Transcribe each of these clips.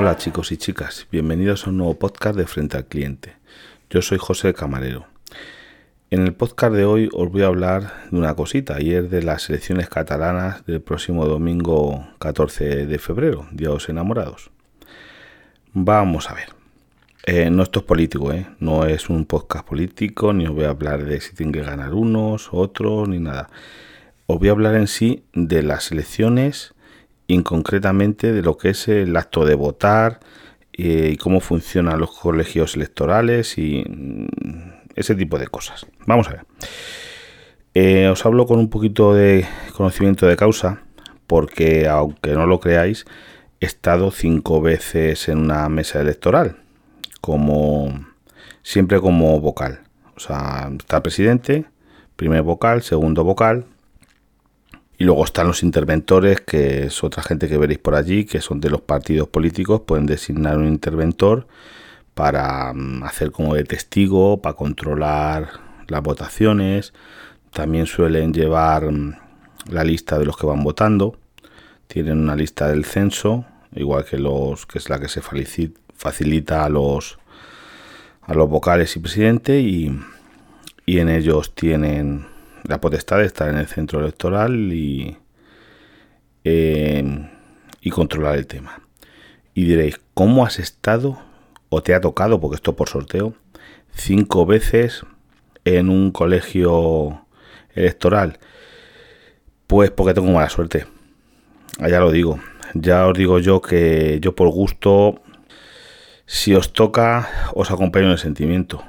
Hola chicos y chicas, bienvenidos a un nuevo podcast de Frente al Cliente. Yo soy José Camarero. En el podcast de hoy os voy a hablar de una cosita y es de las elecciones catalanas del próximo domingo 14 de febrero, Día de los Enamorados. Vamos a ver. Eh, no esto es político, ¿eh? no es un podcast político, ni os voy a hablar de si tienen que ganar unos, otros, ni nada. Os voy a hablar en sí de las elecciones y concretamente de lo que es el acto de votar eh, y cómo funcionan los colegios electorales y mm, ese tipo de cosas. Vamos a ver. Eh, os hablo con un poquito de conocimiento de causa porque aunque no lo creáis, he estado cinco veces en una mesa electoral como siempre como vocal. O sea, está presidente, primer vocal, segundo vocal, y luego están los interventores, que es otra gente que veréis por allí, que son de los partidos políticos, pueden designar un interventor para mm, hacer como de testigo, para controlar las votaciones. También suelen llevar mm, la lista de los que van votando. Tienen una lista del censo, igual que los que es la que se facilita a los a los vocales y presidente y, y en ellos tienen la potestad de estar en el centro electoral y, eh, y controlar el tema. Y diréis, ¿cómo has estado o te ha tocado, porque esto por sorteo, cinco veces en un colegio electoral? Pues porque tengo mala suerte. Ya lo digo. Ya os digo yo que yo por gusto, si os toca, os acompaño en el sentimiento.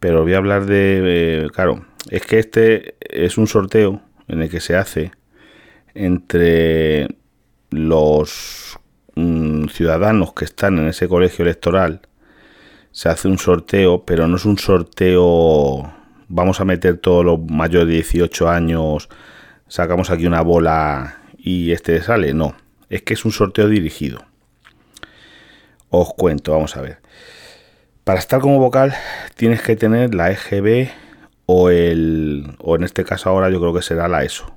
Pero voy a hablar de, eh, claro, es que este es un sorteo en el que se hace entre los mm, ciudadanos que están en ese colegio electoral. Se hace un sorteo, pero no es un sorteo. Vamos a meter todos los mayores de 18 años, sacamos aquí una bola y este sale. No, es que es un sorteo dirigido. Os cuento, vamos a ver. Para estar como vocal tienes que tener la EGB o el o en este caso ahora yo creo que será la ESO.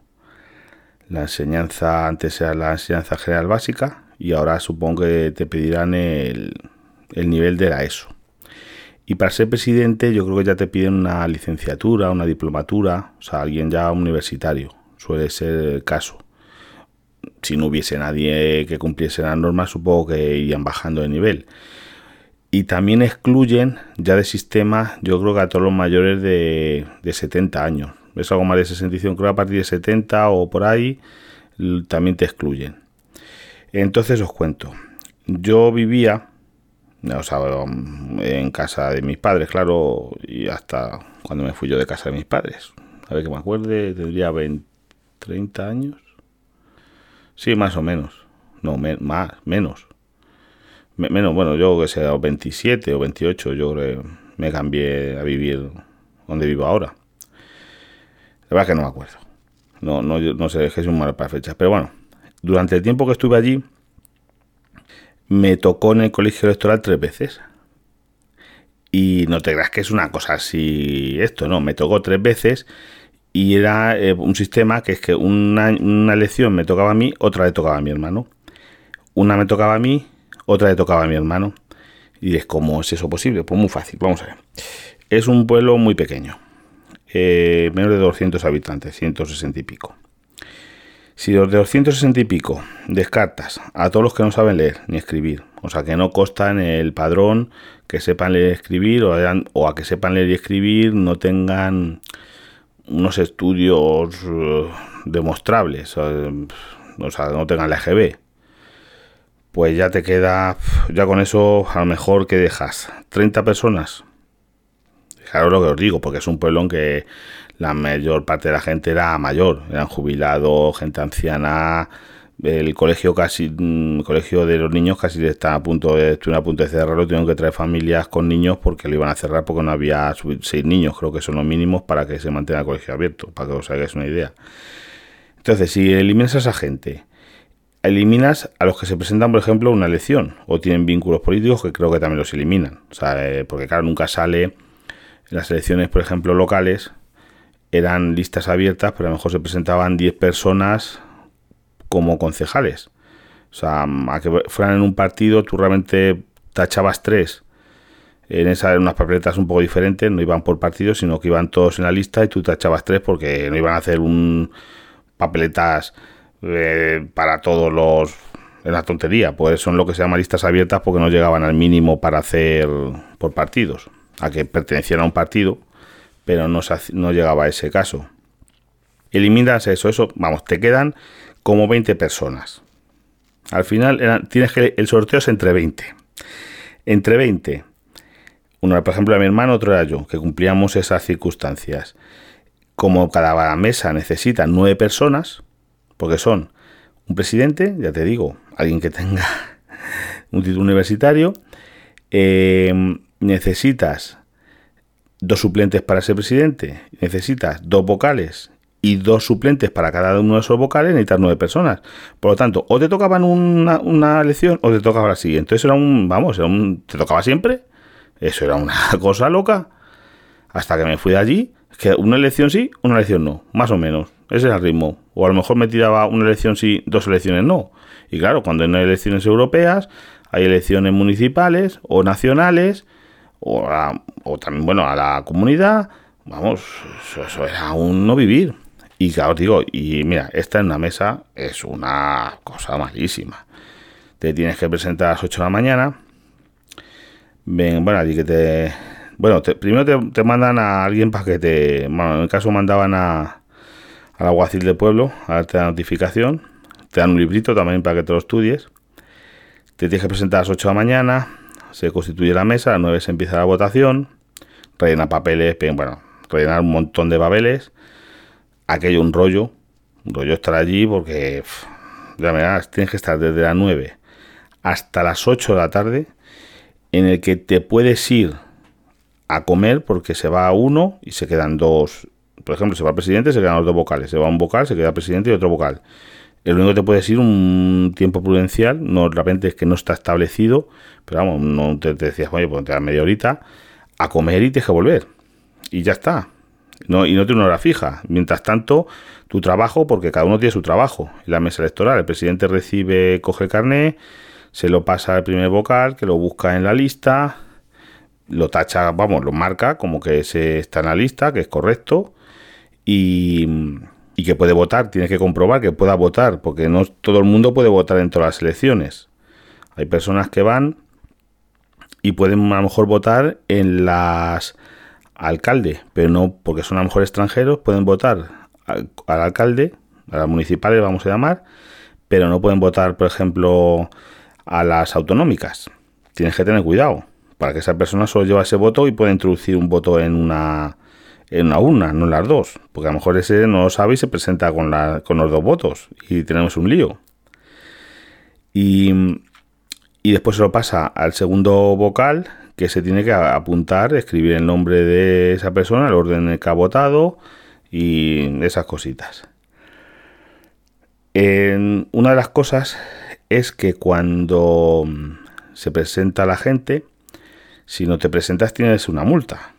La enseñanza antes era la enseñanza general básica y ahora supongo que te pedirán el, el nivel de la ESO. Y para ser presidente yo creo que ya te piden una licenciatura, una diplomatura, o sea, alguien ya universitario, suele ser el caso. Si no hubiese nadie que cumpliese las normas, supongo que irían bajando de nivel. Y también excluyen ya de sistema, yo creo que a todos los mayores de, 70 años. Es algo más de 65, creo que a partir de 70 o por ahí también te excluyen. Entonces os cuento. Yo vivía, en casa de mis padres, claro, y hasta cuando me fui yo de casa de mis padres. A ver que me acuerde, tendría 20, 30 años. Sí, más o menos. No, más, menos menos, bueno, yo que sea 27 o 28, yo creo que me cambié a vivir donde vivo ahora. La verdad que no me acuerdo. No, no, no sé, es es un mal para fechas. Pero bueno, durante el tiempo que estuve allí, me tocó en el colegio electoral tres veces. Y no te creas que es una cosa así, esto, no, me tocó tres veces y era eh, un sistema que es que una, una elección me tocaba a mí, otra le tocaba a mi hermano. Una me tocaba a mí otra le tocaba a mi hermano. Y es ¿cómo es eso posible? Pues muy fácil, vamos a ver. Es un pueblo muy pequeño, eh, menos de 200 habitantes, 160 y pico. Si los de 260 y pico descartas a todos los que no saben leer ni escribir, o sea, que no constan el padrón, que sepan leer y escribir, o, o, a que sepan leer y escribir, no tengan unos estudios eh, demostrables, o sea, no tengan la EGB, pues ya te queda, ya con eso a lo mejor que dejas 30 personas. Fijaros lo que os digo, porque es un pueblo en que la mayor parte de la gente era mayor, eran jubilados, gente anciana. El colegio casi, el mm, colegio de los niños casi está a punto de, a punto de cerrarlo, tuvieron que traer familias con niños porque lo iban a cerrar porque no había seis niños, creo que son los mínimos para que se mantenga el colegio abierto, para que os hagáis una idea. Entonces, si eliminas a esa gente, eliminas a los que se presentan, por ejemplo, una elección o tienen vínculos políticos que creo que también los eliminan. O sea, eh, porque claro, nunca sale en las elecciones, por ejemplo, locales, eran listas abiertas, pero a lo mejor se presentaban 10 personas como concejales. O sea, a que fueran en un partido, tú realmente tachabas tres. En, esa, en unas papeletas un poco diferentes, no iban por partido, sino que iban todos en la lista y tú tachabas tres porque no iban a hacer un papeletas eh, para todos los en la tontería, pues son lo que se llama listas abiertas porque no llegaban al mínimo para hacer por partidos, a que pertenecieran a un partido, pero no, no llegaba a ese caso. Eliminas eso, eso, vamos, te quedan como 20 personas. Al final tienes que el sorteo es entre 20. Entre 20. Uno, por ejemplo, era mi hermano, otro era yo, que cumplíamos esas circunstancias. Como cada mesa necesita nueve personas, porque son un presidente, ya te digo, alguien que tenga un título universitario, em, necesitas dos suplentes para ser presidente, necesitas dos vocales y dos suplentes para cada uno de esos vocales, necesitas nueve personas. Por lo tanto, o te tocaban una, una elección o te tocaba la siguiente. Entonces era un, vamos, era un, te tocaba siempre. Eso era una cosa loca. Hasta que me fui de allí, que una elección sí, una elección no, más o menos. Ese es el ritmo. O a lo mejor me tiraba una elección sí, dos elecciones no. Y claro, cuando hay elecciones europeas, hay elecciones municipales o nacionales, o, también, bueno, a la comunidad. Vamos, eso, era un no vivir. Y claro, digo, y mira, esta en una mesa es una cosa malísima. Te tienes que presentar a las 8 de la mañana. Ven, bueno, allí que te. Bueno, primero te, te, mandan a alguien para que te. Bueno, en el caso mandaban a, al alguacil del pueblo a darte la notificación. Te dan un librito también para que te lo estudies. Te tienes que presentar a las 8 de la mañana. Se constituye la mesa, a las 9 se empieza la votación. Rellena papeles, bueno, rellenar un montón de papeles. Aquello un rollo. Un rollo estar allí porque, ya me tienes que estar desde las 9 hasta las 8 de la tarde en el que te puedes ir a comer porque se va uno y se quedan dos por ejemplo, se va el presidente, se quedan los dos vocales. Se va un vocal, se queda presidente y otro vocal. El único que te puedes ir un tiempo prudencial, no de repente es que no está establecido, pero vamos, no te, decías, oye, pues te das media horita a comer y te que volver. Y ya está. No, y no tiene una hora fija. Mientras tanto, tu trabajo, porque cada uno tiene su trabajo en la mesa electoral. El presidente recibe, coge el carnet, se lo pasa al primer vocal, que lo busca en la lista, lo tacha, vamos, lo marca como que se está en la lista, que es correcto, y, que puede votar, tiene que comprobar que pueda votar, porque no todo el mundo puede votar en todas las elecciones. Hay personas que van y pueden a lo mejor votar en las alcalde, pero no porque son a lo mejor extranjeros, pueden votar al, alcalde, a las municipales vamos a llamar, pero no pueden votar, por ejemplo, a las autonómicas. Tienes que tener cuidado para que esa persona solo lleve ese voto y pueda introducir un voto en una en una urna, no en las dos. Porque a lo mejor ese no lo sabe y se presenta con, los dos votos y tenemos un lío. Y, y después se lo pasa al segundo vocal que se tiene que apuntar, escribir el nombre de esa persona, el orden en que ha votado y esas cositas. En, una de las cosas es que cuando se presenta la gente, si no te presentas tienes una multa.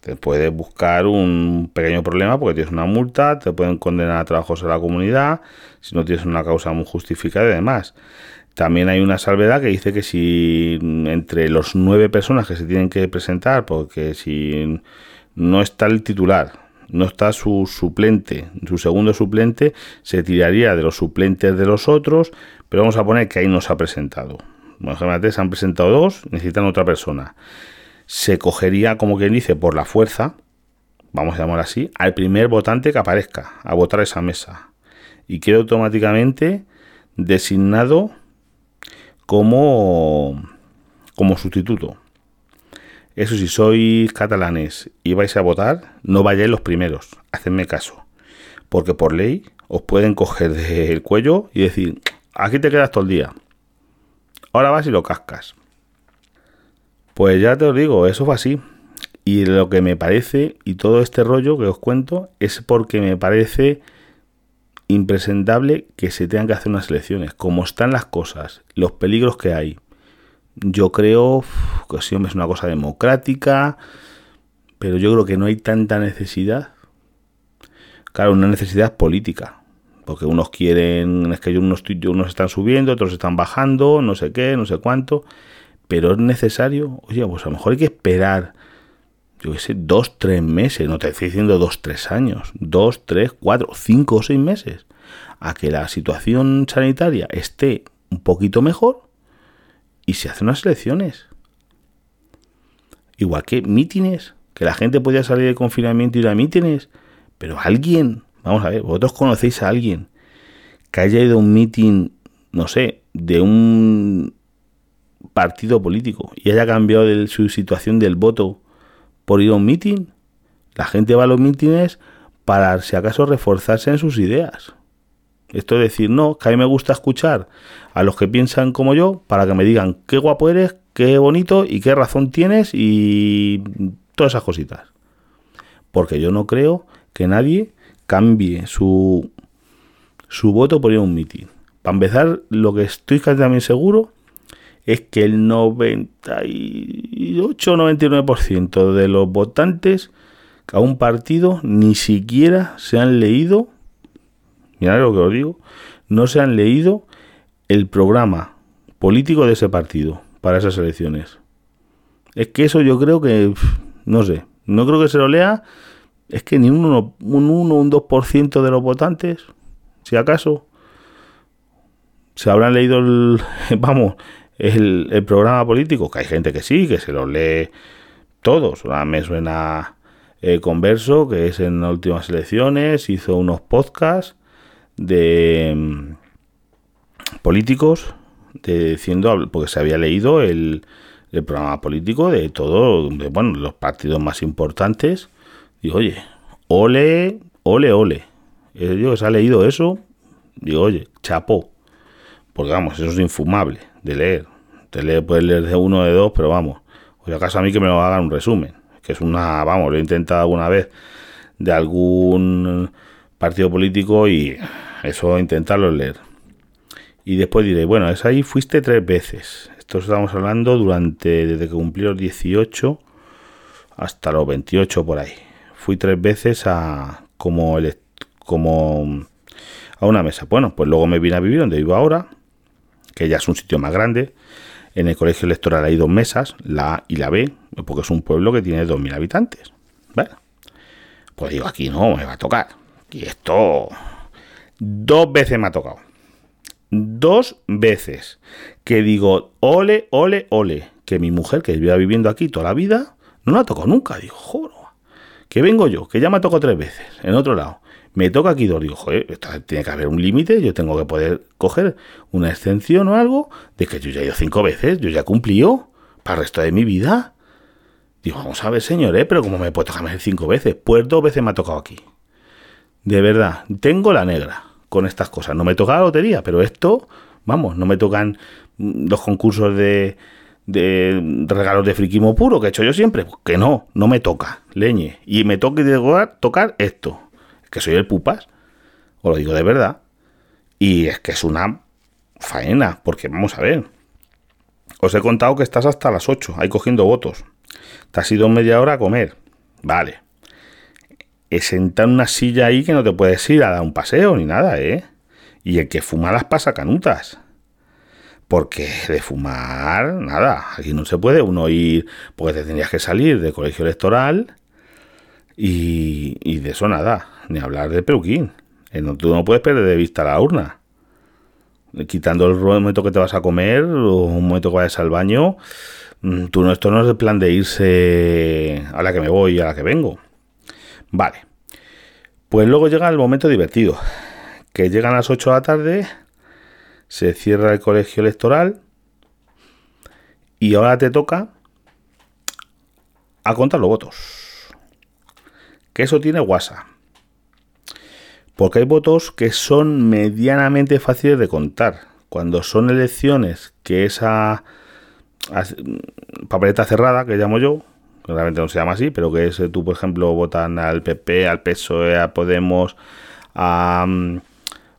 Te puedes buscar un pequeño problema porque tienes una multa, te pueden condenar a trabajos en la comunidad si no tienes una causa muy justificada y demás. También hay una salvedad que dice que si entre los nueve personas que se tienen que presentar, porque si no está el titular, no está su suplente, su segundo suplente, se tiraría de los suplentes de los otros, pero vamos a poner que ahí no se ha presentado. Bueno, se han presentado dos, necesitan otra persona se cogería, como quien dice, por la fuerza, vamos a llamar así, al primer votante que aparezca a votar esa mesa. Y queda automáticamente designado como, como sustituto. Eso si sois catalanes y vais a votar, no vayáis los primeros, hacedme caso. Porque por ley os pueden coger del cuello y decir, aquí te quedas todo el día. Ahora vas y lo cascas. Pues ya te lo digo, eso fue así. Y lo que me parece, y todo este rollo que os cuento, es porque me parece impresentable que se tengan que hacer unas elecciones. Como están las cosas, los peligros que hay. Yo creo que sí, es una cosa democrática, pero yo creo que no hay tanta necesidad. Claro, una necesidad política. Porque unos quieren, es que unos, están subiendo, otros están bajando, no sé qué, no sé cuánto, pero es necesario, oye, pues a lo mejor hay que esperar, yo qué sé, dos, tres meses, no te estoy diciendo dos, tres años, dos, tres, cuatro, cinco o seis meses, a que la situación sanitaria esté un poquito mejor y se hacen unas elecciones. Igual que mítines, que la gente podía salir de confinamiento y ir a mítines, pero alguien, vamos a ver, vosotros conocéis a alguien que haya ido a un mitin, no sé, de un partido político y haya cambiado su situación del voto por ir a un mitin. La gente va a los mítines para, si acaso, reforzarse en sus ideas. Esto es decir, no, que a mí me gusta escuchar a los que piensan como yo para que me digan qué guapo eres, qué bonito y qué razón tienes y todas esas cositas. Porque yo no creo que nadie cambie su, su voto por ir a un mitin. Para empezar, lo que estoy también seguro es que el 98-99% de los votantes a un partido ni siquiera se han leído mirad lo que os digo, no se han leído el programa político de ese partido para esas elecciones. Es que eso yo creo que, no sé, no creo que se lo lea, es que ni un 1, un 1, un 2% de los votantes, si acaso, se habrán leído el, vamos, el, programa político, que hay gente que sí, que se lo lee todos. Ahora me suena eh, Converso, que es en las últimas elecciones, hizo unos podcasts de mm, políticos diciendo, porque se había leído el, programa político de todo, de, bueno, los partidos más importantes. Digo, oye, ole, ole, ole. Yo se ha leído eso, digo, oye, chapó. Porque vamos, eso es infumable de leer. Te lee, puedes leer de uno de dos, pero vamos. O acaso a mí que me lo hagan un resumen. Que es una, vamos, lo he intentado alguna vez de algún partido político y eso intentarlo leer. Y después diré, bueno, es ahí fuiste tres veces. Esto estamos hablando durante, desde que cumplí los 18 hasta los 28 por ahí. Fui tres veces a como, el, como a una mesa. Bueno, pues luego me vine a vivir donde vivo ahora, que ya es un sitio más grande. En el colegio electoral hay dos mesas, la A y la B, porque es un pueblo que tiene 2.000 habitantes. Bueno, pues digo, aquí no me va a tocar. Y esto Dos veces me ha tocado. Dos veces. Que digo, ole, ole, ole. Que mi mujer, que lleva viviendo aquí toda la vida, no la tocado nunca. Digo. Que vengo yo, que ya me ha tocado tres veces. En otro lado. Me toca aquí dos. Digo, joder, tiene que haber un límite. Yo tengo que poder coger una extensión o algo de que yo ya he ido cinco veces. Yo ya he cumplido para el resto de mi vida. Digo, vamos a ver, señor, ¿eh? pero como me puede tocar cinco veces, pues dos veces me ha tocado aquí. De verdad, tengo la negra con estas cosas. No me toca la lotería, pero esto, vamos, no me tocan los concursos de, de regalos de friquismo puro que he hecho yo siempre. Pues que no, no me toca, leñe. Y me toca tocar, esto, que soy el pupas. Os lo digo de verdad. Y es que es una faena, porque vamos a ver. Os he contado que estás hasta las 8, ahí cogiendo votos. Te has ido media hora a comer. Vale es sentar en una silla ahí que no te puedes ir a dar un paseo ni nada, ¿eh? Y el que fuma las pasa canutas. Porque de fumar, nada, aquí no se puede uno ir, porque te tendrías que salir del colegio electoral y, y de eso nada, ni hablar de peluquín. Tú no puedes perder de vista la urna. Quitando el momento que te vas a comer o un momento que vayas al baño, mm, tú no, esto no es el plan de irse a la que me voy y a la que vengo. Vale. Pues luego llega el momento divertido, que llegan las 8 de la tarde, se cierra el colegio electoral y ahora te toca a contar los votos. Que eso tiene WhatsApp. Porque hay votos que son medianamente fáciles de contar. Cuando son elecciones que esa papeleta cerrada, que llamo yo, realmente no se llama así, pero que es, tú, por ejemplo, votan al PP, al PSOE, a Podemos, a, mm,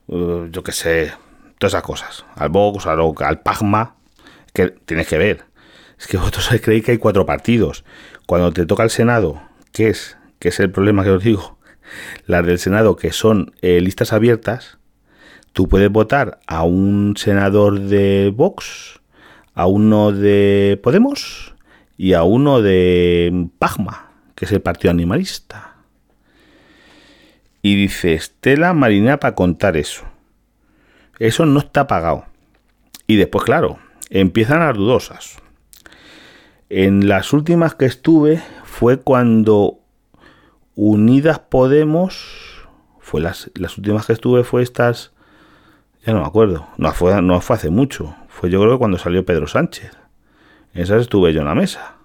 uh, yo qué sé, todas esas cosas, al Vox, al, al PAGMA, que tienes que ver. Es que vosotros creéis que hay cuatro partidos. Cuando te toca el Senado, que es, que es el problema que os digo, las del Senado, que son eh, listas abiertas, tú puedes votar a un senador de Vox, a uno de Podemos y a uno de Pagma, que es el partido animalista. Y dice, Estela Marina para contar eso. Eso no está pagado. Y después, claro, empiezan las dudosas. En las últimas que estuve fue cuando Unidas Podemos, fue las, las últimas que estuve fue estas, ya no me acuerdo, no fue, no fue hace mucho, fue yo creo que cuando salió Pedro Sánchez. Esas estuve yo en la mesa.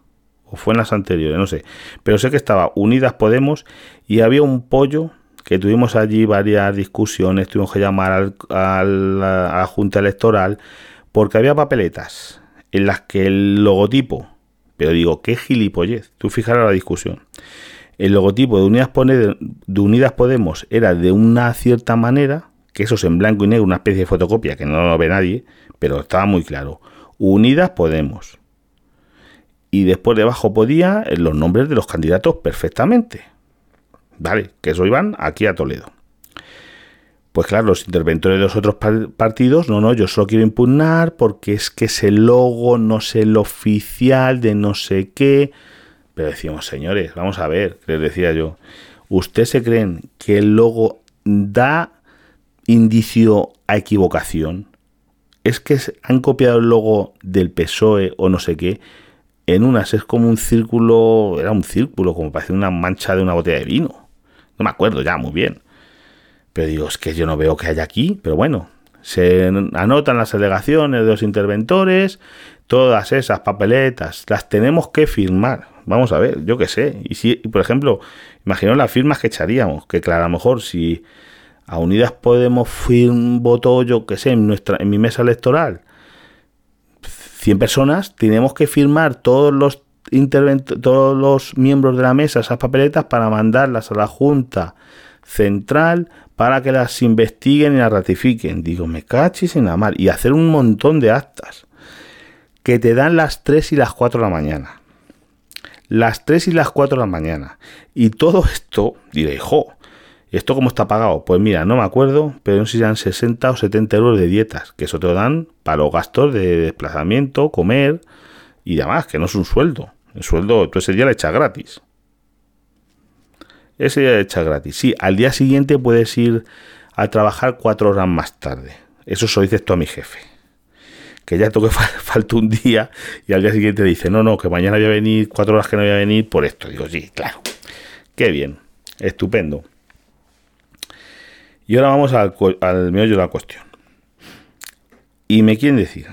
O fue en las anteriores, no sé. Pero sé que estaba Unidas Podemos y había un pollo que tuvimos allí varias discusiones, tuvimos que llamar a la Junta Electoral, porque había papeletas en las que el logotipo, pero digo, qué gilipollez, tú fijaros la discusión. El logotipo de Unidas, de Unidas Podemos era de una cierta manera, que eso es en blanco y negro, una especie de fotocopia que no lo ve nadie, pero estaba muy claro. Unidas Podemos. Y después debajo podía los nombres de los candidatos perfectamente. Vale, que eso iban aquí a Toledo. Pues claro, los interventores de los otros partidos, no, no, yo solo quiero impugnar porque es que ese logo no es el oficial de no sé qué. Pero decíamos, señores, vamos a ver, les decía yo, ¿ustedes se creen que el logo da indicio a equivocación? Es que han copiado el logo del PSOE o no sé qué. En unas es como un círculo, era un círculo, como parece una mancha de una botella de vino no me acuerdo ya muy bien. Pero digo, es que yo no veo que haya aquí. Pero bueno, se anotan las alegaciones de los interventores, todas esas papeletas, las tenemos que firmar. Vamos a ver, yo qué sé. Y si, por ejemplo, imagino las firmas que echaríamos, que claro, a lo mejor si a Unidas Podemos un voto, yo qué sé, en, nuestra, en mi mesa electoral, 100 personas, tenemos que firmar todos los todos los miembros de la mesa esas papeletas para mandarlas a la Junta Central para que las investiguen y las ratifiquen. Digo, me cachis en la mar. Y hacer un montón de actas que te dan las 3 y las 4 de la mañana. Las 3 y las 4 de la mañana. Y todo esto, diré, jo, ¿esto cómo está pagado? Pues mira, no me acuerdo, pero no sé si eran 60 o 70 euros de dietas, que eso te lo dan para los gastos de desplazamiento, comer y demás, que no es un sueldo. El sueldo, tú ese día le echas gratis. Ese día le echas gratis. Sí, al día siguiente puedes ir a trabajar cuatro horas más tarde. Eso se lo dices tú a mi jefe. Que ya toque falta un día y al día siguiente dice, no, no, que mañana voy a venir, cuatro horas que no voy a venir por esto. Digo, sí, claro. Qué bien. Estupendo. Y ahora vamos al, al meollo de la cuestión. Y me quieren decir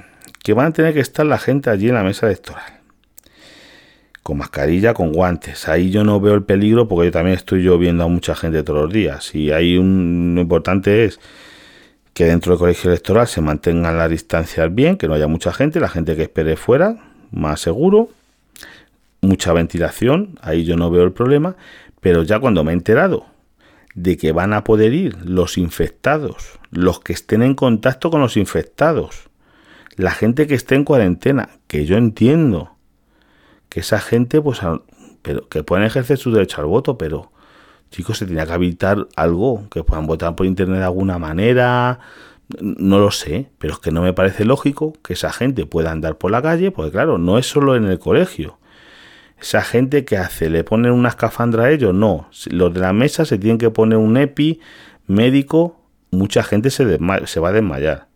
que van a tener que estar la gente allí en la mesa electoral con mascarilla, con guantes. Ahí yo no veo el peligro porque yo también estoy yo viendo a mucha gente todos los días. Y ahí un, lo importante es que dentro del colegio electoral se mantengan las distancias bien, que no haya mucha gente, la gente que espere fuera, más seguro, mucha ventilación, ahí yo no veo el problema, pero ya cuando me he enterado de que van a poder ir los infectados, los que estén en contacto con los infectados, la gente que esté en cuarentena, que yo entiendo que esa gente, pues, pero que puedan ejercer su derecho al voto, pero chicos, se tenía que habilitar algo, que puedan votar por internet de alguna manera, no lo sé, pero es que no me parece lógico que esa gente pueda andar por la calle, porque claro, no es solo en el colegio. Esa gente que hace, le ponen una escafandra a ellos, no. Los de la mesa se tienen que poner un EPI médico, mucha gente se, se va a desmayar.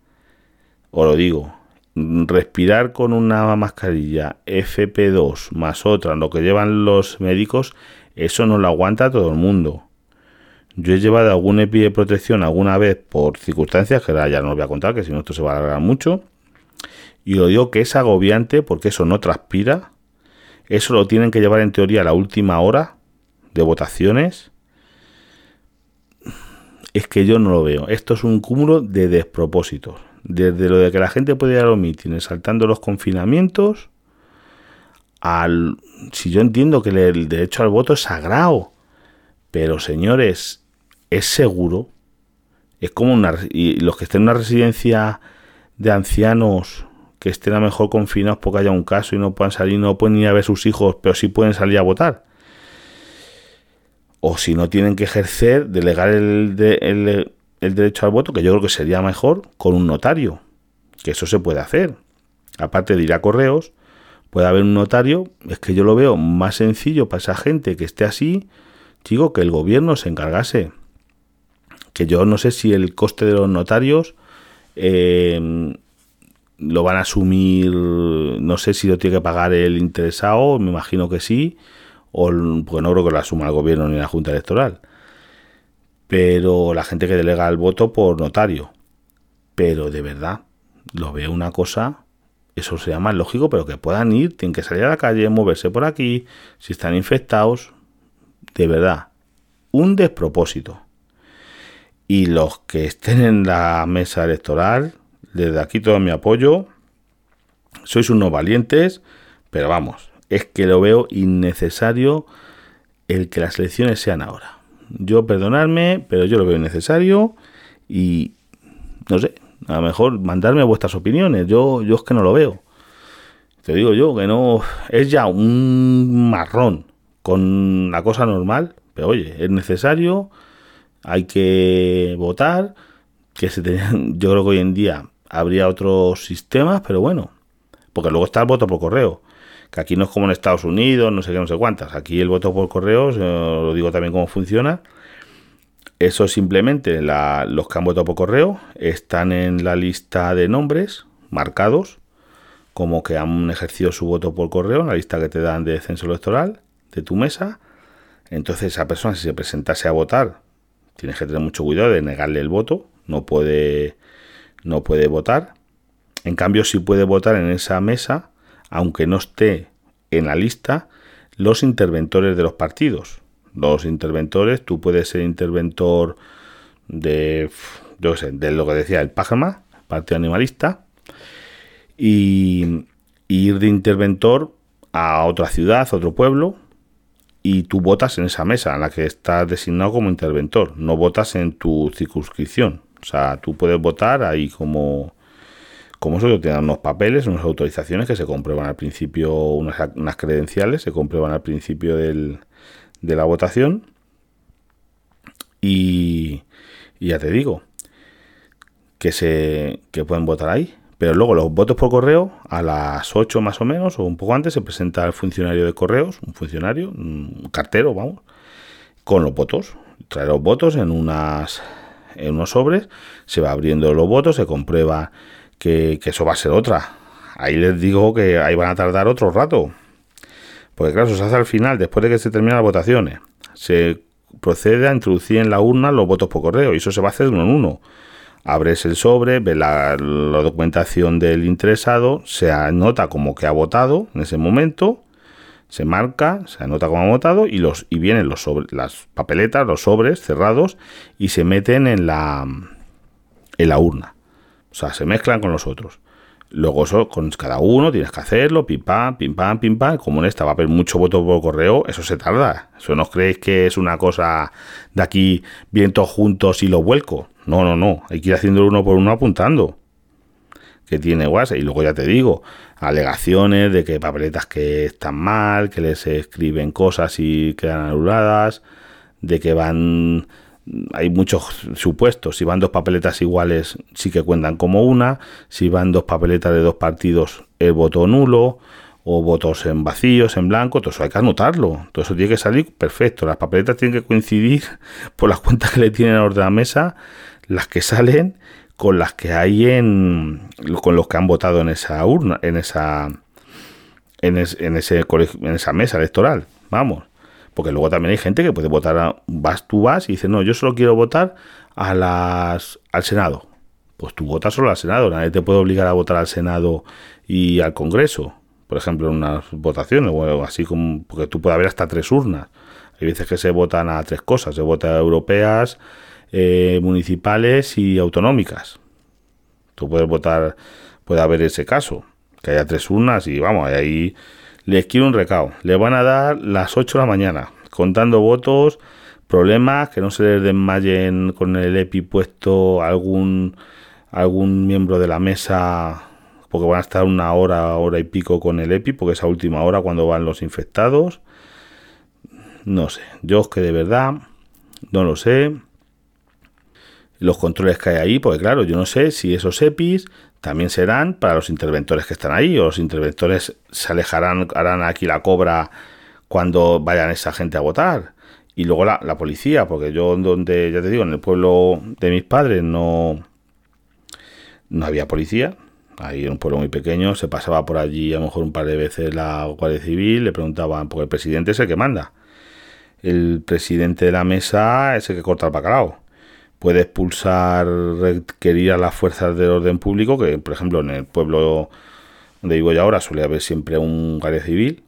Os lo digo, respirar con una mascarilla FP2 más otra, lo que llevan los médicos, eso no lo aguanta todo el mundo. Yo he llevado algún EPI de protección alguna vez por circunstancias que ya no os voy a contar, que si no esto se va a alargar mucho. Y lo digo que es agobiante porque eso no transpira. Eso lo tienen que llevar en teoría a la última hora de votaciones. Es que yo no lo veo. Esto es un cúmulo de despropósitos desde lo de que la gente puede ir a los mítines saltando los confinamientos, al, si yo entiendo que el derecho al voto es sagrado, pero señores, es seguro, es como una, y los que estén en una residencia de ancianos que estén a mejor confinados porque haya un caso y no puedan salir, no pueden ir a ver sus hijos, pero sí pueden salir a votar. O si no tienen que ejercer, delegar el, el el derecho al voto, que yo creo que sería mejor con un notario, que eso se puede hacer. Aparte de ir a correos, puede haber un notario, es que yo lo veo más sencillo para esa gente que esté así, digo, que el gobierno se encargase. Que yo no sé si el coste de los notarios eh, lo van a asumir, no sé si lo tiene que pagar el interesado, me imagino que sí, o porque no creo que lo asuma el gobierno ni la Junta Electoral. Pero la gente que delega el voto por notario. Pero de verdad, lo veo una cosa, eso sería más lógico, pero que puedan ir, tienen que salir a la calle, moverse por aquí, si están infectados, de verdad, un despropósito. Y los que estén en la mesa electoral, desde aquí todo mi apoyo. Sois unos valientes, pero vamos, es que lo veo innecesario el que las elecciones sean ahora. Yo perdonadme, pero yo lo veo innecesario y no sé, a lo mejor mandarme vuestras opiniones. Yo, yo es que no lo veo. Te digo yo que no es ya un marrón con la cosa normal, pero oye, es necesario, hay que votar, que se tenían, yo creo que hoy en día habría otros sistemas, pero bueno, porque luego está el voto por correo, que aquí no es como en Estados Unidos, no sé qué, no sé cuántas. Aquí el voto por correo, lo digo también cómo funciona. Eso simplemente los que han votado por correo están en la lista de nombres marcados como que han ejercido su voto por correo, en la lista que te dan de censo electoral de tu mesa. Entonces esa persona si se presentase a votar, tienes que tener mucho cuidado de negarle el voto, no puede no puede votar. En cambio, sí puede votar en esa mesa, aunque no esté en la lista, los interventores de los partidos. Los interventores, tú puedes ser interventor de, yo sé, de lo que decía el Pájama, Partido Animalista, y, y ir de interventor a otra ciudad, a otro pueblo, y tú votas en esa mesa en la que estás designado como interventor, no votas en tu circunscripción. O sea, tú puedes votar ahí como, como eso, te dan unos papeles, unas autorizaciones que se comprueban al principio, unas, credenciales, se comprueban al principio del, de la votación. Y, ya te digo, que, se, que pueden votar ahí. Pero luego los votos por correo, a las 8 más o menos, o un poco antes, se presenta el funcionario de correos, un funcionario, un cartero, vamos, con los votos. Trae los votos en unas en unos sobres, se va abriendo los votos, se comprueba que, eso va a ser otra. Ahí les digo que ahí van a tardar otro rato. Porque claro, se hace al final, después de que se terminan las votaciones. Se procede a introducir en la urna los votos por correo y eso se va a hacer uno en uno. Abres el sobre, ves la, la documentación del interesado, se anota como que ha votado en ese momento se marca, se anota como votado y los y vienen los sobre, las papeletas, los sobres cerrados y se meten en la en la urna. O sea, se mezclan con los otros. Luego eso, con cada uno tienes que hacerlo, pim pam, pim pam, pim pam. Como en esta va a haber mucho voto por correo, eso se tarda. Eso no creéis que es una cosa de aquí, bien todos juntos y lo vuelco. No, no, no. Hay que ir haciendo uno por uno apuntando. Que tiene WhatsApp. Y luego ya te digo, alegaciones de que papeletas que están mal, que les escriben cosas y quedan anuladas, de que van hay muchos supuestos. Si van dos papeletas iguales, sí que cuentan como una. Si van dos papeletas de dos partidos, el voto nulo. O votos en vacíos, en blanco. Todo eso hay que anotarlo. Todo eso tiene que salir perfecto. Las papeletas tienen que coincidir por las cuentas que le tienen a los de la mesa, las que salen con las que hay en con los que han votado en esa urna, en esa en, ese en esa mesa electoral, vamos. Porque luego también hay gente que puede votar, vas tú vas y dices, "No, yo solo quiero votar a las al Senado." Pues tú votas solo al Senado, nadie te puede obligar a votar al Senado y al Congreso, por ejemplo, en unas votaciones o así como porque tú puedes haber hasta tres urnas. Hay veces que se votan a tres cosas, se vota europeas, eh, municipales y autonómicas. Tú puedes votar, puede haber ese caso, que haya tres urnas y vamos, ahí les quiero un recao. Le van a dar las 8 de la mañana, contando votos, problemas, que no se les desmayen con el EPI puesto algún, algún miembro de la mesa, porque van a estar una hora, hora y pico con el EPI, porque esa última hora cuando van los infectados. No sé, yo es que de verdad no lo sé. Los controles que hay ahí, porque claro, yo no sé si esos EPIs también serán para los interventores que están ahí, o los interventores se alejarán, harán aquí la cobra cuando vayan esa gente a votar. Y luego la, la policía, porque yo donde, ya te digo, en el pueblo de mis padres no, no había policía. Ahí en un pueblo muy pequeño, se pasaba por allí a lo mejor un par de veces la Guardia Civil, le preguntaban, porque el presidente es el que manda. El presidente de la mesa es el que corta el bacalao puede expulsar, requerir a las fuerzas de orden público, que por ejemplo en el pueblo donde vivo yo ahora suele haber siempre un guardia civil,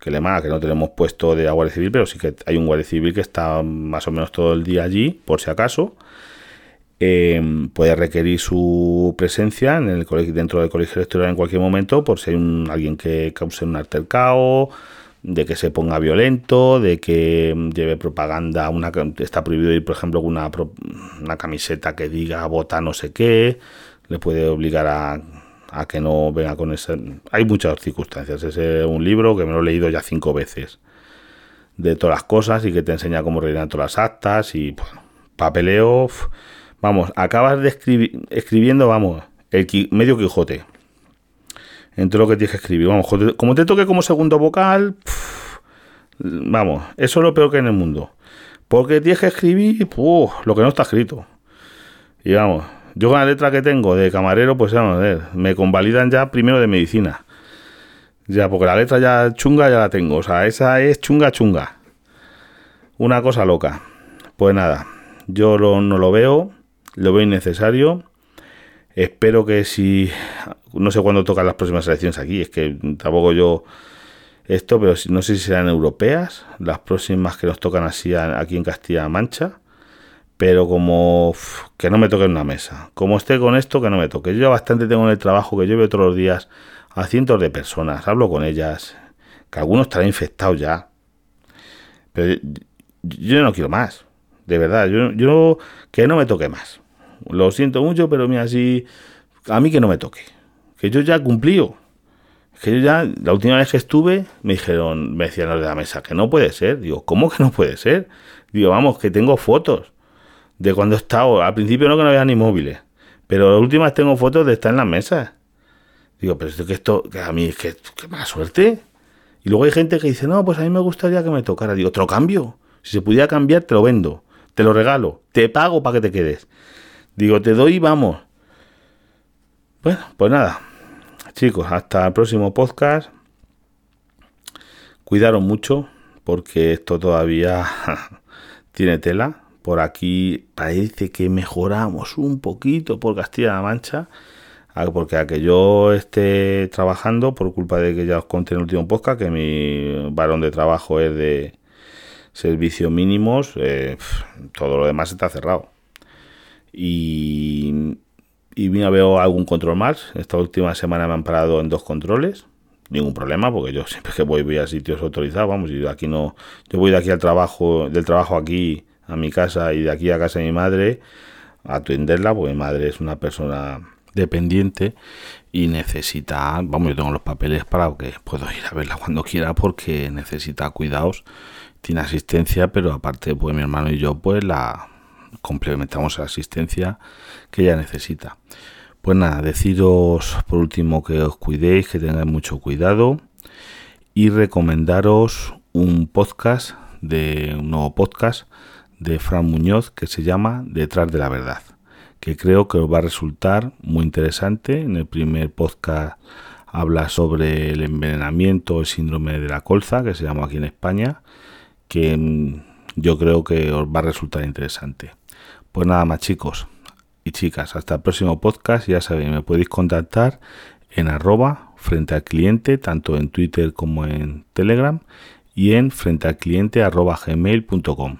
que le manda que no tenemos puesto de guardia civil, pero sí que hay un guardia civil que está más o menos todo el día allí, por si acaso. Eh, puede requerir su presencia en el colegio, dentro del colegio electoral en cualquier momento por si hay un, alguien que cause un altercado de que se ponga violento, de que lleve propaganda, una está prohibido ir, por ejemplo, con una, una camiseta que diga vota no sé qué, le puede obligar a, a que no venga con ese... Hay muchas circunstancias, es un libro que me lo he leído ya cinco veces, de todas las cosas y que te enseña cómo rellenar todas las actas y papeleo, vamos, acabas de escribir, escribiendo, vamos, el medio Quijote en todo lo que tienes que escribir. Vamos, como te toque como segundo vocal, vamos, eso es lo peor que hay en el mundo. Porque tienes que escribir lo que no está escrito. Y vamos, yo con la letra que tengo de camarero, pues vamos a ver, me convalidan ya primero de medicina. Ya, porque la letra ya chunga ya la tengo. O sea, esa es chunga chunga. Una cosa loca. Pues nada, yo no lo veo, lo veo innecesario. Espero que si no sé cuándo tocan las próximas elecciones aquí, es que tampoco yo esto, pero no sé si serán europeas, las próximas que nos tocan así aquí en Castilla-La Mancha, pero como que no me toque en una mesa, como esté con esto, que no me toque. Yo bastante tengo en el trabajo que yo veo todos los días a cientos de personas, hablo con ellas, que algunos estarán infectados ya, pero yo no quiero más, de verdad, yo, yo que no me toque más. Lo siento mucho, pero mira, así a mí que no me toque yo ya cumplí. Que yo ya, la última vez que estuve, me dijeron, me decían de la mesa, que no puede ser. Digo, ¿cómo que no puede ser? Digo, vamos, que tengo fotos de cuando he estado. Al principio no que no había ni móviles, pero las últimas tengo fotos de estar en las mesas. Digo, pero esto que esto, que a mí es que, que mala suerte. Y luego hay gente que dice, no, pues a mí me gustaría que me tocara. Digo, otro cambio. Si se pudiera cambiar, te lo vendo, te lo regalo, te pago para que te quedes. Digo, te doy, vamos. Bueno, pues nada, Chicos, hasta el próximo podcast. Cuidaron mucho porque esto todavía tiene tela. Por aquí parece que mejoramos un poquito por Castilla-La Mancha. Porque a que yo esté trabajando, por culpa de que ya os conté en el último podcast, que mi varón de trabajo es de servicios mínimos, eh, todo lo demás está cerrado. Y y mira, veo algún control más. Esta última semana me han parado en dos controles. Ningún problema, porque yo siempre que voy voy a sitios autorizados, vamos, y aquí no, yo voy de aquí al trabajo, del trabajo aquí a mi casa y de aquí a casa de mi madre a atenderla, porque mi madre es una persona dependiente y necesita, vamos, yo tengo los papeles para que puedo ir a verla cuando quiera porque necesita cuidados, tiene asistencia, pero aparte pues mi hermano y yo pues la complementamos la asistencia que ella necesita. Pues nada, deciros por último que os cuidéis, que tengáis mucho cuidado y recomendaros un podcast de un nuevo podcast de Fran Muñoz que se llama Detrás de la Verdad, que creo que os va a resultar muy interesante. En el primer podcast habla sobre el envenenamiento, el síndrome de la colza, que se llama aquí en España, que mm, yo creo que os va a resultar interesante. Pues nada más chicos y chicas, hasta el próximo podcast. Ya sabéis, me podéis contactar en arroba frente al cliente, tanto en Twitter como en Telegram, y en frente al cliente arroba gmail.com.